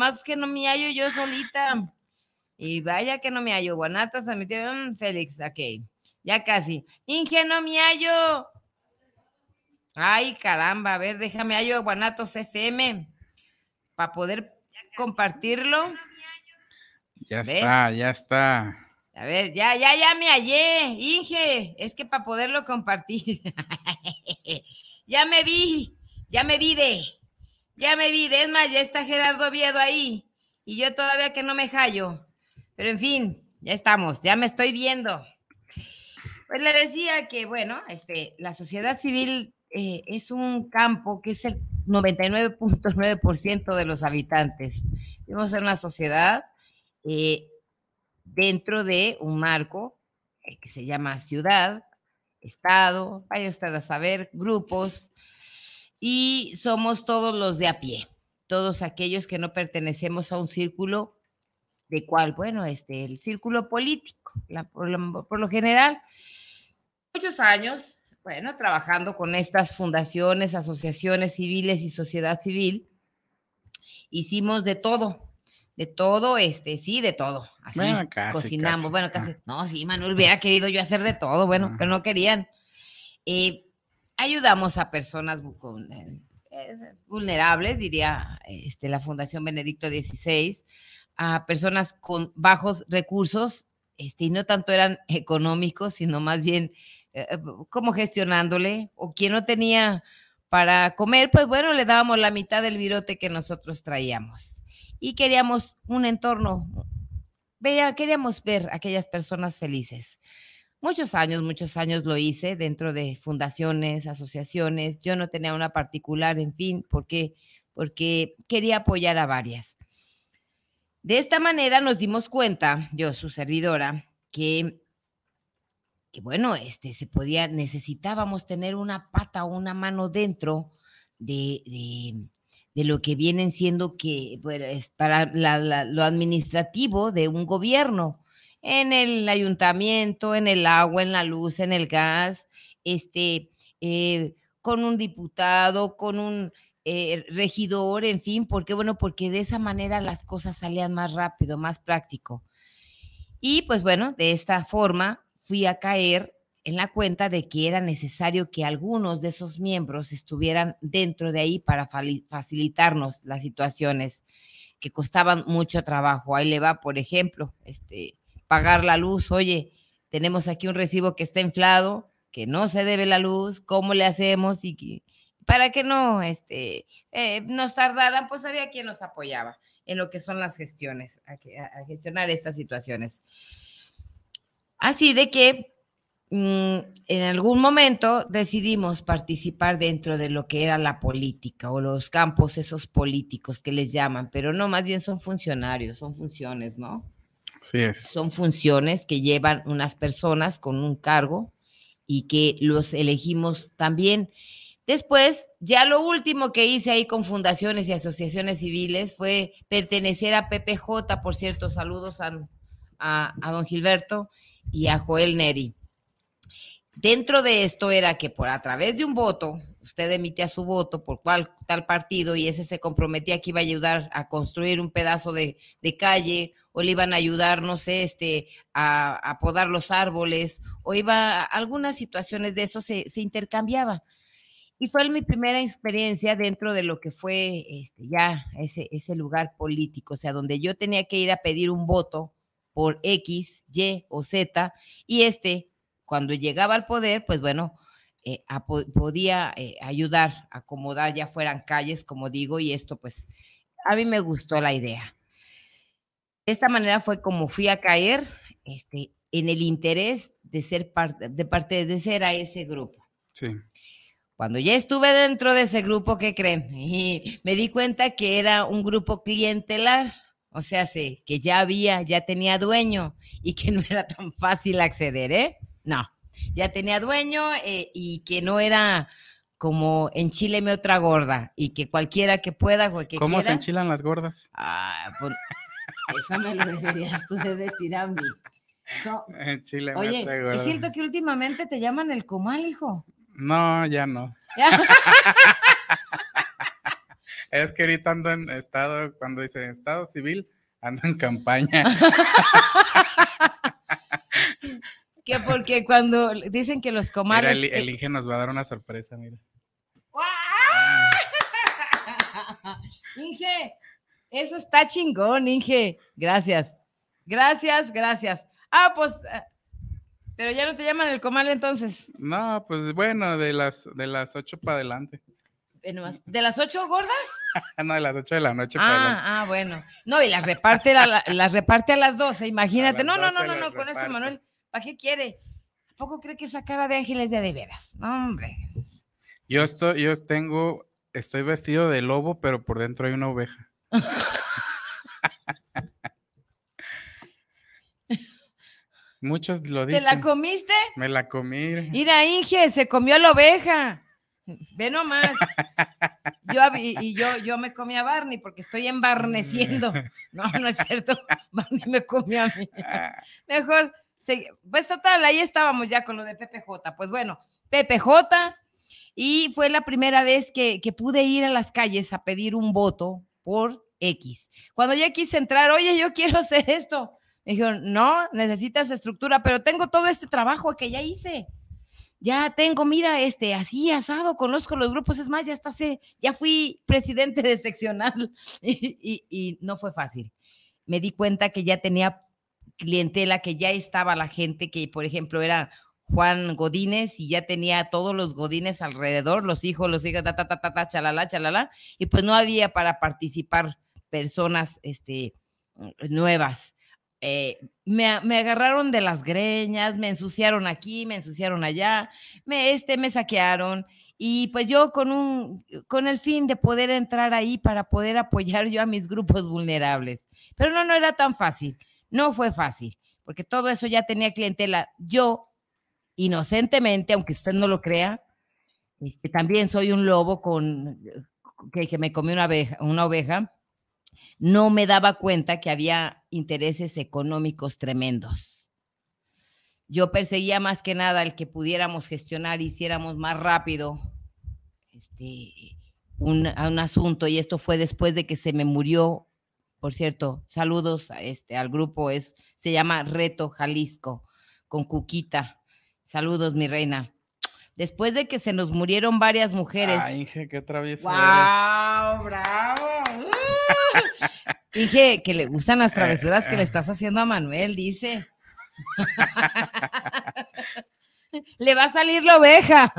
nomás que no me hallo yo solita. Y vaya que no me hallo. Guanatos, mm, Félix, ok. Ya casi. Inge, no me hallo. Ay, caramba, a ver, déjame hallo Guanatos FM para poder compartirlo. Ya está, ya está. A ver, ya, ya, ya me hallé, Inge. Es que para poderlo compartir. ya me vi, ya me vi de, ya me vi. Es más, ya está Gerardo Oviedo ahí. Y yo todavía que no me hallo. Pero en fin, ya estamos, ya me estoy viendo. Pues le decía que, bueno, este, la sociedad civil eh, es un campo que es el 99.9% de los habitantes. Vivimos en una sociedad eh, dentro de un marco eh, que se llama ciudad, estado, vaya usted a saber, grupos, y somos todos los de a pie, todos aquellos que no pertenecemos a un círculo de cuál, bueno, este, el círculo político, por, lo, por lo general, muchos años, bueno, trabajando con estas fundaciones, asociaciones civiles y sociedad civil, hicimos de todo, de todo, este, sí, de todo. Así cocinamos. Bueno, casi. No, sí, Manuel hubiera querido yo hacer de todo, bueno, pero no querían. Eh, ayudamos a personas eh, vulnerables, diría este, la Fundación Benedicto XVI, a personas con bajos recursos, este, y no tanto eran económicos, sino más bien eh, como gestionándole, o quien no tenía para comer, pues bueno, le dábamos la mitad del virote que nosotros traíamos y queríamos un entorno, queríamos ver aquellas personas felices. Muchos años, muchos años lo hice dentro de fundaciones, asociaciones. Yo no tenía una particular, en fin, porque porque quería apoyar a varias. De esta manera nos dimos cuenta, yo, su servidora, que, que bueno, este, se podía, necesitábamos tener una pata o una mano dentro de, de lo que vienen siendo que bueno, es para lo administrativo de un gobierno, en el ayuntamiento, en el agua, en la luz, en el gas, este, eh, con un diputado, con un eh, regidor, en fin, porque bueno, porque de esa manera las cosas salían más rápido, más práctico. Y pues bueno, de esta forma fui a caer en la cuenta de que era necesario que algunos de esos miembros estuvieran dentro de ahí para facilitarnos las situaciones que costaban mucho trabajo. Ahí le va, por ejemplo, este, pagar la luz. Oye, tenemos aquí un recibo que está inflado, que no se debe la luz, ¿cómo le hacemos? Y para que no este, eh, nos tardaran, pues había quien nos apoyaba en lo que son las gestiones, a gestionar estas situaciones. Así de que Mm, en algún momento decidimos participar dentro de lo que era la política o los campos esos políticos que les llaman, pero no, más bien son funcionarios, son funciones, ¿no? Son funciones que llevan unas personas con un cargo y que los elegimos también. Después, ya lo último que hice ahí con fundaciones y asociaciones civiles fue pertenecer a PPJ, por cierto, saludos a, a, don Gilberto y a Joel Neri Dentro de esto era que por a través de un voto, usted emitía su voto por cual tal partido y ese se comprometía que iba a ayudar a construir un pedazo de, calle o le iban a ayudar, no sé, este, a, podar los árboles o iba, algunas situaciones de eso se, se intercambiaba. Y fue mi primera experiencia dentro de lo que fue este, ya ese, ese lugar político, o sea, donde yo tenía que ir a pedir un voto por X, Y o Z, y este cuando llegaba al poder, pues bueno, eh, podía eh, ayudar a acomodar ya fueran calles, como digo, y esto pues a mí me gustó la idea. De esta manera fue como fui a caer este, en el interés de ser parte, de parte de ser a ese grupo. Sí. Cuando ya estuve dentro de ese grupo, ¿qué creen? Y me di cuenta que era un grupo clientelar, o sea, sí, que ya había, ya tenía dueño y que no era tan fácil acceder, ¿eh? No, ya tenía dueño eh, y que no era como enchileme otra gorda y que cualquiera que pueda que ¿Cómo se enchilan las gordas? Ah, pues, eso me lo deberías tú de decir a mí. Oye, ¿es cierto que últimamente te llaman el comal, hijo? No, ya no. Es que ahorita ando en estado, cuando dice estado civil, ando en campaña. que porque cuando dicen que los comales. el, el Inge nos va a dar una sorpresa, mira. Inge, eso está chingón, Inge. Gracias. Gracias, gracias. Ah, pues, eh, pero ya no te llaman el comal entonces. No, pues bueno, de las de las ocho para adelante. ¿De las ocho gordas? no, de las ocho de la noche ah, para adelante. Ah, bueno. No, y las reparte, la, las reparte a las doce, imagínate. No, no, no, no, no, con eso, Manuel, ¿para qué quiere? ¿A poco cree que esa cara de ángeles de de veras? No, hombre. Yo estoy, yo tengo, estoy vestido de lobo, pero por dentro hay una oveja. Muchos lo dicen. ¿Te la comiste? Me la comí. Mira, Inge, se comió la oveja. Ve nomás. Yo, y, yo, yo me comí a Barney porque estoy embarneciendo. No, no es cierto. Barney me comió a mí. Mejor, pues total, ahí estábamos ya con lo de PPJ. Pues bueno, PPJ. Y fue la primera vez que, que pude ir a las calles a pedir un voto por X. Cuando ya quise entrar, oye, yo quiero hacer esto me dijeron, no, necesitas estructura, pero tengo todo este trabajo que ya hice. Ya tengo, mira, este, así asado, conozco los grupos, es más, ya está, ya fui presidente de seccional y, y no fue fácil. Me di cuenta que ya tenía clientela, que ya estaba la gente que, por ejemplo, era Juan Godínez y ya tenía todos los Godines alrededor, los hijos, los hijos, ta, ta, ta, ta, ta, chalala, chalala, y pues no había para participar personas este, nuevas. Eh, me, agarraron de las greñas, me ensuciaron aquí, me ensuciaron allá, me, este, me saquearon y pues yo con, un, con el fin de poder entrar ahí para poder apoyar yo a mis grupos vulnerables. Pero no, no era tan fácil, no fue fácil, porque todo eso ya tenía clientela. Yo, inocentemente, aunque usted no lo crea, este, también soy un lobo con que, me comió una una oveja no me daba cuenta que había intereses económicos tremendos. Yo perseguía más que nada el que pudiéramos gestionar, hiciéramos más rápido este, un, asunto y esto fue después de que se me murió, por cierto, saludos a este, al grupo, es, se llama Reto Jalisco, con Cuquita. Saludos, mi reina. Después de que se nos murieron varias mujeres. Ay, Inge, qué travieso. ¡Wow! ¡Bravo! Dije que le gustan las travesuras que le estás haciendo a Manuel, dice. le va a salir la oveja.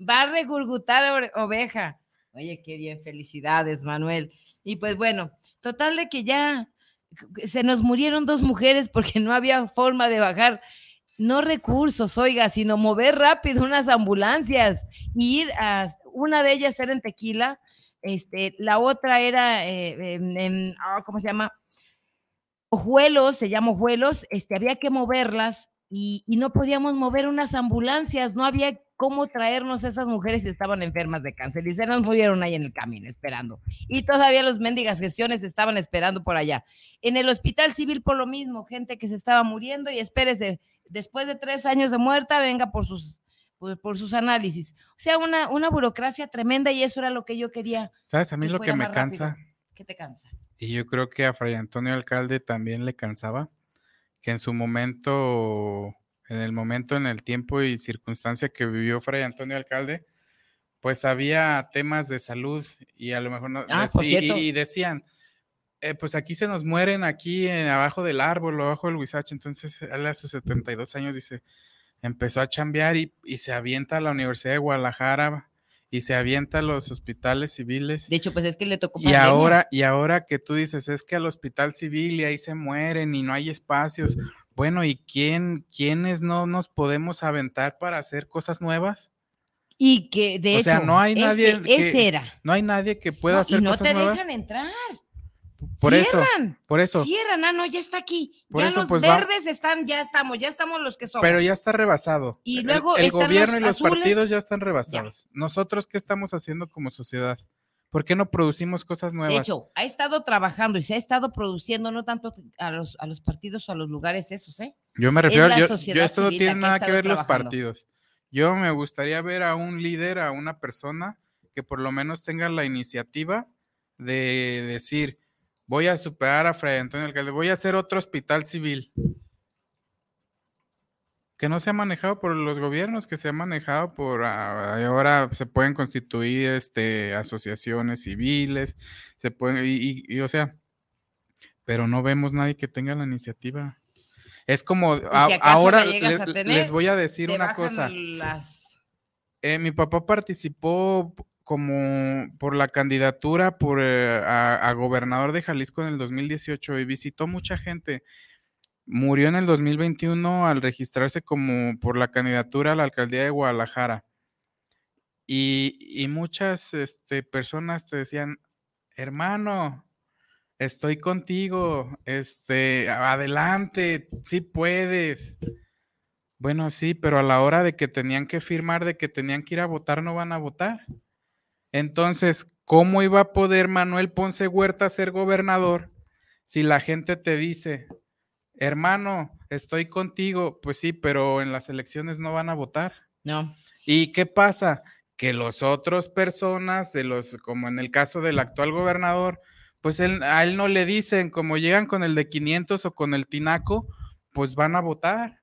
va a regurgutar oveja. Oye, qué bien, felicidades, Manuel. Y pues bueno, total de que ya se nos murieron dos mujeres porque no había forma de bajar no recursos, oiga, sino mover rápido unas ambulancias y ir a una de ellas era en Tequila, este, la otra era eh, en, ah, ¿cómo se llama? Ojuelos, se llama Ojuelos, este, había que moverlas y, no podíamos mover unas ambulancias, no había cómo traernos esas mujeres si estaban enfermas de cáncer y se nos murieron ahí en el camino esperando. Y todavía los mendigas gestiones estaban esperando por allá. En el hospital civil por lo mismo, gente que se estaba muriendo y espérese, después de tres años de muerta, venga por sus, por, sus análisis. O sea, una, una burocracia tremenda y eso era lo que yo quería. ¿Sabes? A mí lo que me cansa. ¿Qué te cansa? Y yo creo que a Fray Antonio Alcalde también le cansaba, que en su momento, en el momento, en el tiempo y circunstancia que vivió Fray Antonio Alcalde, pues había temas de salud y a lo mejor no. Ah, y, decían, eh, pues aquí se nos mueren, aquí en, abajo del árbol, abajo del huizache. Entonces, él a sus 72 años dice, empezó a chambear y, se avienta a la Universidad de Guadalajara y se avienta a los hospitales civiles. De hecho, pues es que le tocó. Y ahora, y ahora que tú dices, es que al hospital civil y ahí se mueren y no hay espacios. Bueno, ¿y quién, quiénes no nos podemos aventar para hacer cosas nuevas? Y que de hecho, no hay nadie. Ese, era. No hay nadie que pueda hacer cosas nuevas. Y no te dejan entrar. Por eso, por eso. Cierran, ah, no, ya está aquí. ya los pues, verdes están, ya estamos, ya estamos los que somos. Pero ya está rebasado. Y luego el, gobierno y los partidos ya están rebasados. Nosotros, ¿qué estamos haciendo como sociedad? ¿Por qué no producimos cosas nuevas? De hecho, ha estado trabajando y se ha estado produciendo, no tanto a los, a los partidos o a los lugares esos, ¿eh? Yo me refiero, yo, yo, esto no tiene nada que ver los partidos. Yo me gustaría ver a un líder, a una persona que por lo menos tenga la iniciativa de decir, voy a superar a Fray Antonio Alcalde, voy a hacer otro hospital civil. Que no se ha manejado por los gobiernos, que se ha manejado por ah, ahora se pueden constituir este, asociaciones civiles, se pueden, y, o sea, pero no vemos nadie que tenga la iniciativa. Es como, ahora les voy a decir una cosa. Eh, mi papá participó como por la candidatura por, eh, a, gobernador de Jalisco en el 2018 y visitó mucha gente. Murió en el 2021 al registrarse como por la candidatura a la alcaldía de Guadalajara. Y, muchas este, personas te decían, hermano, estoy contigo, este, adelante, sí puedes. Bueno, sí, pero a la hora de que tenían que firmar, de que tenían que ir a votar, no van a votar. Entonces, ¿cómo iba a poder Manuel Ponce Huerta ser gobernador si la gente te dice, hermano, estoy contigo? Pues sí, pero en las elecciones no van a votar. No. ¿Y qué pasa? Que los otros personas, de los, como en el caso del actual gobernador, pues a él no le dicen, como llegan con el de 500 o con el tinaco, pues van a votar.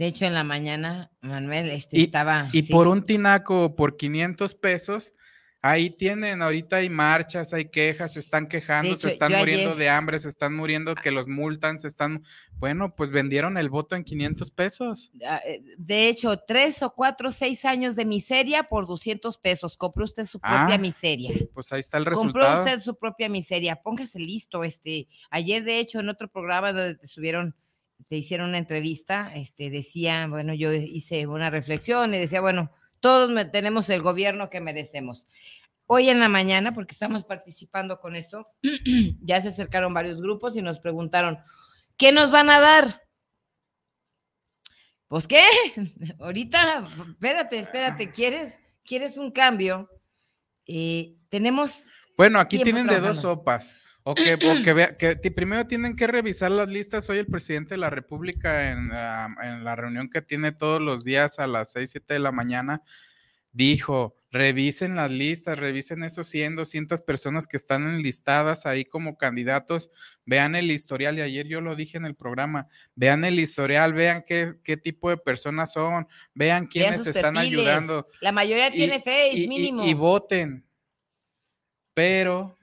De hecho, en la mañana, Manuel este, estaba. Y por un tinaco, por 500 pesos, ahí tienen, ahorita hay marchas, hay quejas, se están quejando, se están muriendo de hambre, se están muriendo que los multan, se están. Bueno, pues vendieron el voto en 500 pesos. Ah, eh, de hecho, tres o cuatro, seis años de miseria por 200 pesos. Compró usted su propia ah, miseria. Pues ahí está el resultado. Compró usted su propia miseria. Póngase listo. Este, ayer, de hecho, en otro programa donde subieron te hicieron una entrevista, este, decía, bueno, yo hice una reflexión y decía, bueno, todos tenemos el gobierno que merecemos. Hoy en la mañana, porque estamos participando con esto, ya se acercaron varios grupos y nos preguntaron, ¿qué nos van a dar? Pues qué, ahorita, espérate, espérate, ¿quieres, quieres un cambio? Eh, tenemos... Bueno, aquí tienen de dos sopas. O que, que, primero tienen que revisar las listas. Hoy el presidente de la República en, la reunión que tiene todos los días a las 6, 7 de la mañana dijo, revisen las listas, revisen esos 100, 200 personas que están enlistadas ahí como candidatos, vean el historial, y ayer yo lo dije en el programa, vean el historial, vean qué, qué tipo de personas son, vean quiénes están ayudando. La mayoría tiene fe, es mínimo. y voten. Pero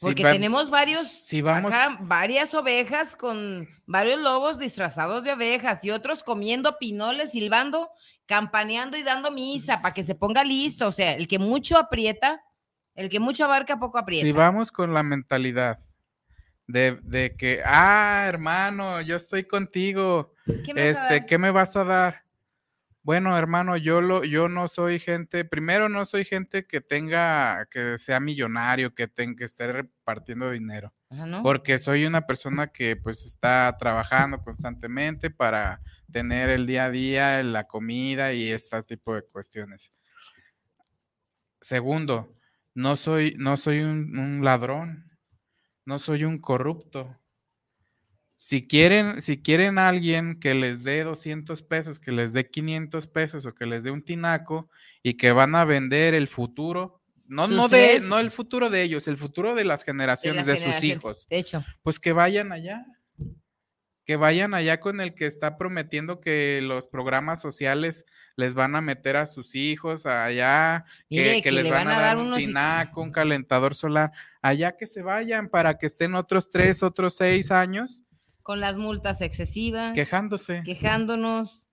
porque tenemos varios, si vamos, acá, varias ovejas con varios lobos disfrazados de ovejas y otros comiendo pinoles, silbando, campaneando y dando misa para que se ponga listo. O sea, el que mucho aprieta, el que mucho abarca, poco aprieta. Si vamos con la mentalidad de, de que, ah, hermano, yo estoy contigo, ¿Qué me este, ¿qué me vas a dar? Bueno, hermano, yo lo, yo no soy gente, primero no soy gente que tenga, que sea millonario, que tenga que esté repartiendo dinero. Porque soy una persona que pues está trabajando constantemente para tener el día a día, la comida y este tipo de cuestiones. Segundo, no soy, no soy un, un ladrón, no soy un corrupto. Si quieren, si quieren a alguien que les dé 200 pesos, que les dé 500 pesos o que les dé un tinaco y que van a vender el futuro, no, no, de, no el futuro de ellos, el futuro de las generaciones, de, sus hijos. De hecho. Pues que vayan allá. Que vayan allá con el que está prometiendo que los programas sociales les van a meter a sus hijos allá, que, les van, a dar, un tinaco, un calentador solar, allá que se vayan para que estén otros tres, otros seis años con las multas excesivas. Quejándose. Quejándonos.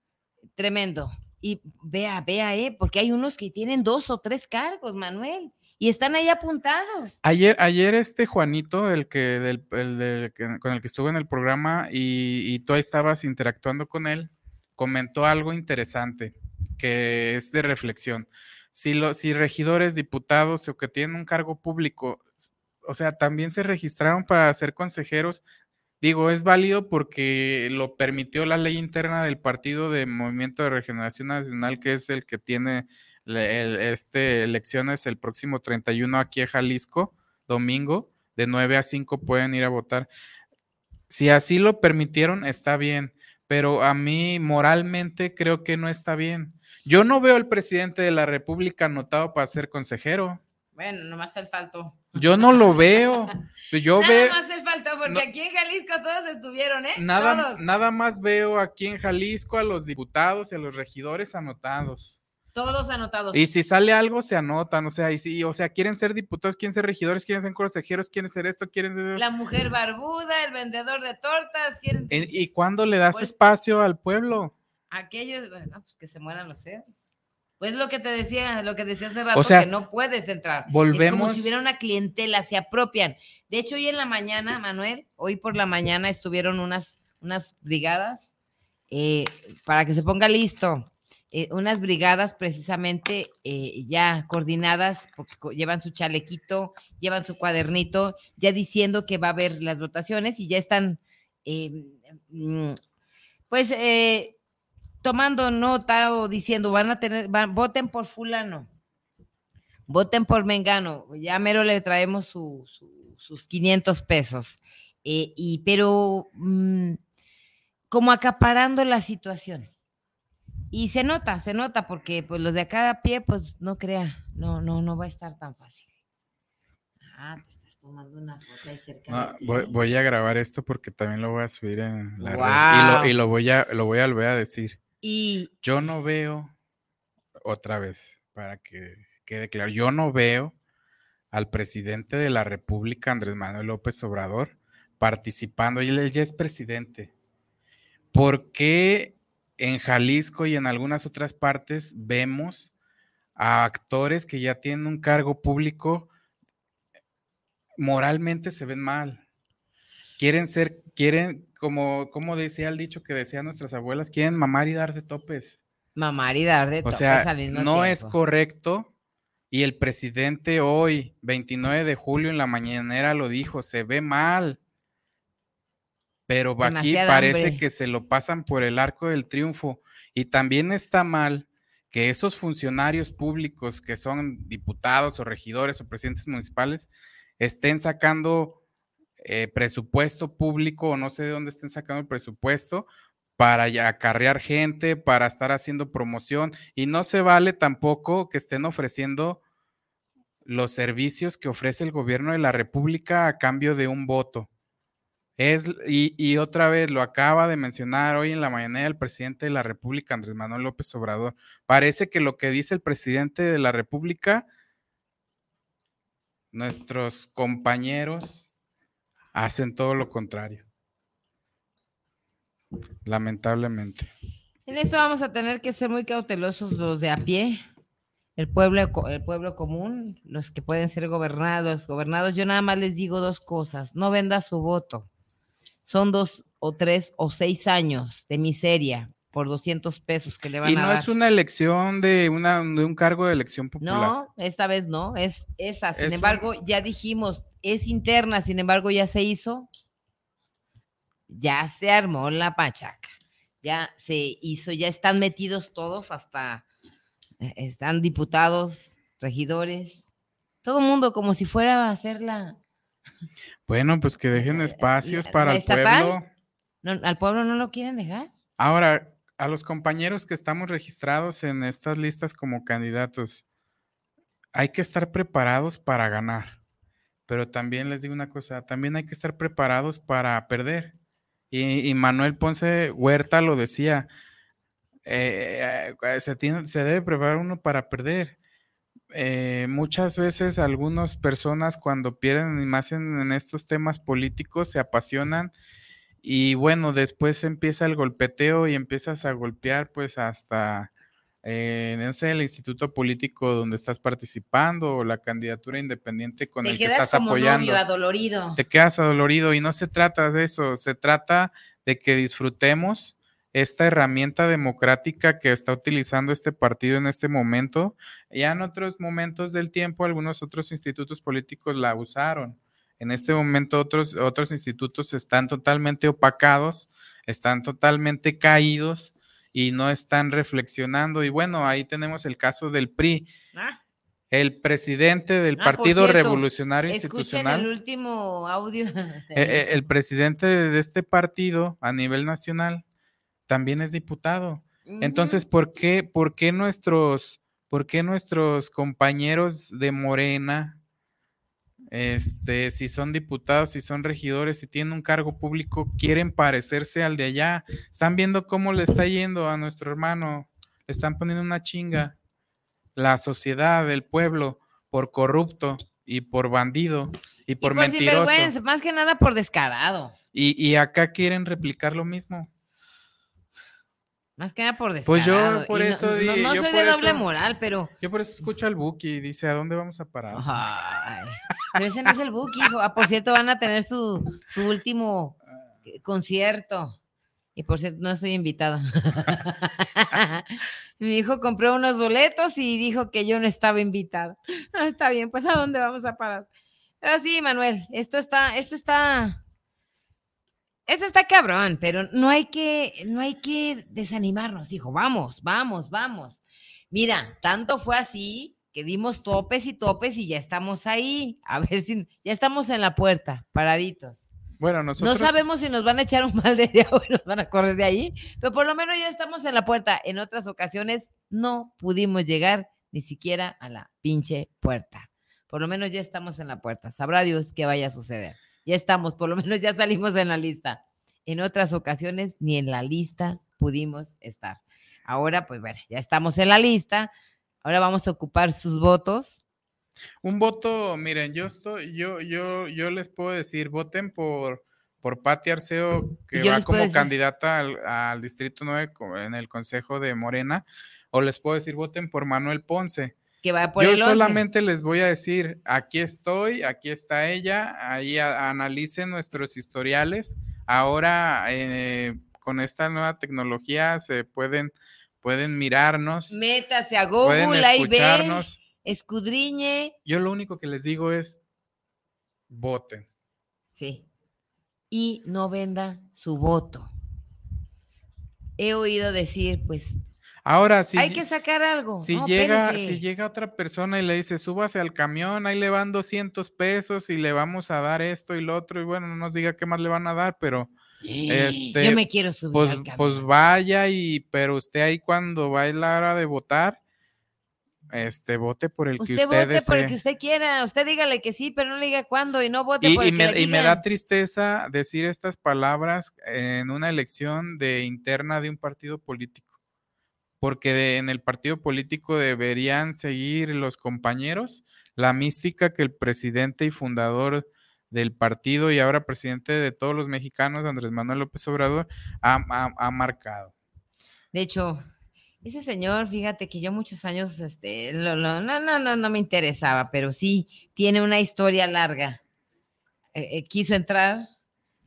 Tremendo. Y vea, vea, ¿eh? Porque hay unos que tienen dos o tres cargos, Manuel, y están ahí apuntados. Ayer, ayer este Juanito, el que, del, el con el que estuve en el programa y, y tú estabas interactuando con él, comentó algo interesante que es de reflexión. Si los si regidores, diputados o que tienen un cargo público, o sea, también se registraron para ser consejeros, Digo, es válido porque lo permitió la ley interna del Partido de Movimiento de Regeneración Nacional, que es el que tiene este, elecciones el próximo 31 aquí en Jalisco, domingo, de 9 a 5 pueden ir a votar. Si así lo permitieron, está bien, pero a mí moralmente creo que no está bien. Yo no veo al presidente de la República anotado para ser consejero. Bueno, nomás el faltó. Yo no lo veo. Yo nada veo. más el faltó, porque aquí en Jalisco todos estuvieron, ¿eh? Nada, todos. nada más veo aquí en Jalisco a los diputados y a los regidores anotados. Todos anotados. Y si sale algo, se anotan, o sea, y si, o sea, quieren ser diputados, quieren ser regidores, quieren ser consejeros, quieren ser esto, quieren ser... La mujer barbuda, el vendedor de tortas, quieren... ¿Y, y cuándo le das Pues- espacio al pueblo? Aquellos, no, pues que se mueran los feos. Pues lo que te decía, lo que decía hace rato, O sea, que no puedes entrar. Es como volvemos- si hubiera una clientela, se apropian. De hecho, hoy en la mañana, Manuel, hoy por la mañana estuvieron unas, unas brigadas, eh, para que se ponga listo, eh, unas brigadas precisamente eh, ya coordinadas, porque llevan su chalequito, llevan su cuadernito, ya diciendo que va a haber las votaciones y ya están, eh, mm, pues, eh, tomando nota o diciendo, van a tener, van- voten por fulano, voten por Mengano, ya mero le traemos su- su- sus 500 pesos, eh, y, pero mm, como acaparando la situación. Y se nota, se nota, porque pues los de acá a pie, pues no crea, no, no, no va a estar tan fácil. Ah, te estás tomando una foto ahí cerca No, de ti. voy, voy a grabar esto porque también lo voy a subir en la red. Y lo, y lo voy a, lo voy a volver a decir. Y Yo no veo, otra vez, para que quede claro, yo no veo al presidente de la República, Andrés Manuel López Obrador, participando. Y él ya es presidente. ¿Por qué en Jalisco y en algunas otras partes vemos a actores que ya tienen un cargo público moralmente se ven mal? Quieren ser, quieren, como, como decía el dicho que decían nuestras abuelas, quieren mamar y dar de topes. mamar y dar de O topes sea, al mismo no es correcto. Y el presidente hoy, 29 de julio, en la mañanera lo dijo, se ve mal. Pero aquí parece hambre. que se lo pasan por el arco del triunfo. Y también está mal que esos funcionarios públicos que son diputados o regidores o presidentes municipales estén sacando eh, presupuesto público o no sé de dónde estén sacando el presupuesto para acarrear gente, para estar haciendo promoción y no se vale tampoco que estén ofreciendo los servicios que ofrece el gobierno de la República a cambio de un voto. Es, y, y otra vez lo acaba de mencionar hoy en la mañana el presidente de la República, Andrés Manuel López Obrador. Parece que lo que dice el presidente de la República, nuestros compañeros hacen todo lo contrario. Lamentablemente. En esto vamos a tener que ser muy cautelosos los de a pie, el pueblo, el pueblo común, los que pueden ser gobernados, gobernados. Yo nada más les digo dos cosas, no venda su voto. Son dos o tres o seis años de miseria por 200 pesos que le van Y a no dar. es una elección de, una, de un cargo de elección popular. No, esta vez no, es esa. Sin Es un- embargo, ya dijimos, es interna, sin embargo, ya se hizo, ya se armó la pachaca, ya se hizo, ya están metidos todos, hasta eh, están diputados, regidores, todo mundo como si fuera a hacer la... Bueno, pues que dejen espacios la- para el pueblo. no, al pueblo no lo quieren dejar. Ahora, a los compañeros que estamos registrados en estas listas como candidatos, hay que estar preparados para ganar. Pero también les digo una cosa, también hay que estar preparados para perder. Y, Manuel Ponce Huerta lo decía, eh, eh, se, tiene- se debe preparar uno para perder. Eh, muchas veces algunas personas cuando pierden, y más en estos temas políticos, se apasionan y bueno, después empieza el golpeteo y empiezas a golpear pues hasta, eh, no sé, el instituto político donde estás participando o la candidatura independiente con Te el que quedas estás como apoyando novio adolorido. te quedas adolorido y no se trata de eso, se trata de que disfrutemos esta herramienta democrática que está utilizando este partido en este momento. Ya en otros momentos del tiempo, algunos otros institutos políticos la usaron. En este momento otros, otros institutos están totalmente opacados, están totalmente caídos y no están reflexionando. Y bueno, ahí tenemos el caso del PRI. Ah, El presidente del Ah, Partido cierto, Revolucionario Institucional. el último audio. Eh, eh, el presidente de este partido a nivel nacional también es diputado. Entonces, ¿por qué, por qué nuestros, por qué nuestros compañeros de Morena, este, si son diputados, si son regidores, si tienen un cargo público, quieren parecerse al de allá? Están viendo cómo le está yendo a nuestro hermano, le están poniendo una chinga. La sociedad, el pueblo, por corrupto y por bandido y por, y por mentiroso. más que nada por descarado. Y, y acá quieren replicar lo mismo. Más que nada por descarado. Pues yo por eso no, no, soy de doble moral, pero. Yo por eso escucho al Buki y dice, ¿a dónde vamos a parar? pero ese no es el Buki, hijo. Ah, por cierto, van a tener su, su último concierto. Y por cierto, no estoy invitada. Mi hijo compró unos boletos y dijo que yo no estaba invitada. Ah, está bien, pues ¿a dónde vamos a parar? Pero sí, Manuel, esto está, esto está eso está cabrón, pero no hay que, no hay que desanimarnos, hijo. Vamos, vamos, vamos. Mira, tanto fue así que dimos topes y topes y ya estamos ahí. A ver si ya estamos en la puerta, paraditos. Bueno, nosotros. No sabemos si nos van a echar un mal de día o nos van a correr de ahí, pero por lo menos ya estamos en la puerta. En otras ocasiones no pudimos llegar ni siquiera a la pinche puerta. Por lo menos ya estamos en la puerta. Sabrá Dios qué vaya a suceder ya estamos, por lo menos ya salimos en la lista. En otras ocasiones ni en la lista pudimos estar. Ahora, pues bueno, ya estamos en la lista. Ahora vamos a ocupar sus votos. Un voto, miren, yo estoy, yo, yo, yo les puedo decir, voten por, por Pati Arceo, que va como candidata al, al, Distrito 9 en el Consejo de Morena, o les puedo decir, voten por Manuel Ponce yo solamente les voy a decir, aquí estoy, aquí está ella, ahí analicen nuestros historiales. Ahora eh, con esta nueva tecnología se pueden, pueden mirarnos. Métase a Google, ahí ve, escudriñe. Yo lo único que les digo es, voten. Sí. Y no venda su voto. He oído decir, pues, Ahora sí. Hay que sacar algo. Si, llega, si llega otra persona y le dice, súbase al camión, ahí le van 200 pesos y le vamos a dar esto y lo otro, y bueno, no nos diga qué más le van a dar, pero. Este, yo me quiero subir. Pues, al camión. pues vaya, y pero usted ahí cuando va la hora de votar, este, vote por el que usted vote desee. por el que usted quiera. Usted dígale que sí, pero no le diga cuándo y no vote por el y que me, Y me da tristeza decir estas palabras en una elección de interna de un partido político porque en el partido político deberían seguir los compañeros la mística que el presidente y fundador del partido y ahora presidente de todos los mexicanos, Andrés Manuel López Obrador, ha, marcado. De hecho, ese señor, fíjate que yo muchos años, este, no, no, no, no me interesaba, pero sí tiene una historia larga. Eh, eh, quiso entrar,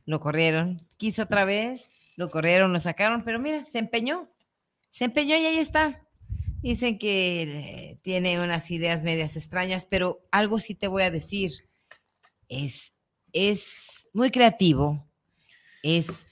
lo corrieron, quiso otra vez, lo corrieron, lo sacaron, pero mira, se empeñó, se empeñó y ahí está. Dicen que eh, tiene unas ideas medias extrañas, pero algo sí te voy a decir. Es, es muy creativo, es...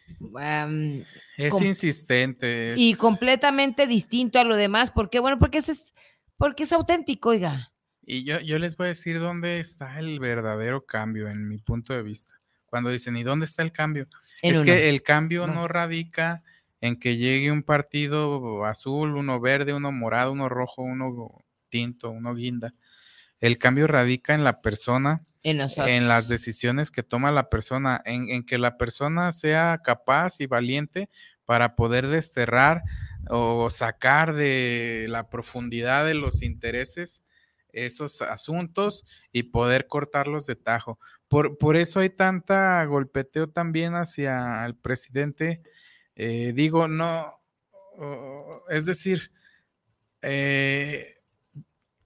es insistente. Y completamente distinto a lo demás. ¿Por qué? Bueno, porque es, porque es auténtico, oiga. Y yo, yo les voy a decir dónde está el verdadero cambio, en mi punto de vista. Cuando dicen, ¿y dónde está el cambio? es que el cambio no radica en que llegue un partido azul, uno verde, uno morado, uno rojo, uno tinto, uno guinda. El cambio radica en la persona, en, las decisiones que toma la persona, en, que la persona sea capaz y valiente para poder desterrar o sacar de la profundidad de los intereses esos asuntos y poder cortarlos de tajo. Por, por eso hay tanta golpeteo también hacia el presidente eh, digo, no, es decir, eh,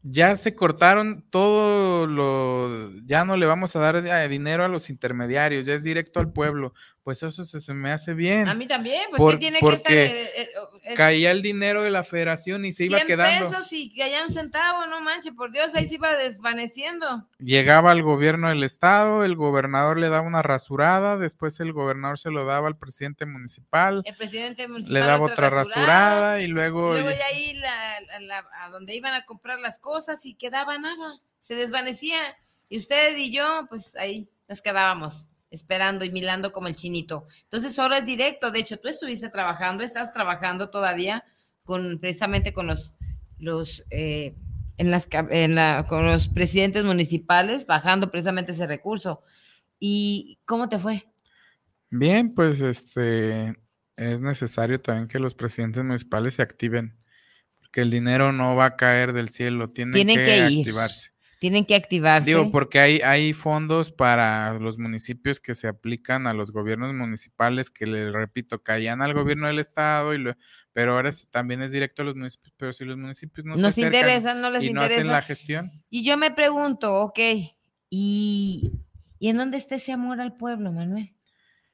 ya se cortaron todo lo, ya no le vamos a dar dinero a los intermediarios, ya es directo al pueblo pues eso se, me hace bien. A mí también, pues que tiene que estar. Eh, eh, caía el dinero de la federación y se iba quedando. pesos y caía un centavo, no manches, por Dios, ahí se iba desvaneciendo. Llegaba al gobierno del estado, el gobernador le daba una rasurada, después el gobernador se lo daba al presidente municipal. El presidente municipal. Le daba otra, rasurada, y luego. Y luego ya ahí a donde iban a comprar las cosas y quedaba nada, se desvanecía. Y usted y yo, pues ahí nos quedábamos esperando y milando como el chinito. Entonces ahora es directo. De hecho, tú estuviste trabajando, estás trabajando todavía con precisamente con los, los eh, en las, en la, con los presidentes municipales, bajando precisamente ese recurso. ¿Y cómo te fue? Bien, pues este es necesario también que los presidentes municipales se activen, porque el dinero no va a caer del cielo, tienen, que, activarse. Tienen que activarse. Digo, porque hay, hay fondos para los municipios que se aplican a los gobiernos municipales, que le repito, caían al gobierno del estado, y lo, pero ahora también es directo a los municipios, pero si los municipios no Nos se interesan, no les y no hacen la gestión. Y yo me pregunto, ok, ¿y, ¿y en dónde está ese amor al pueblo, Manuel?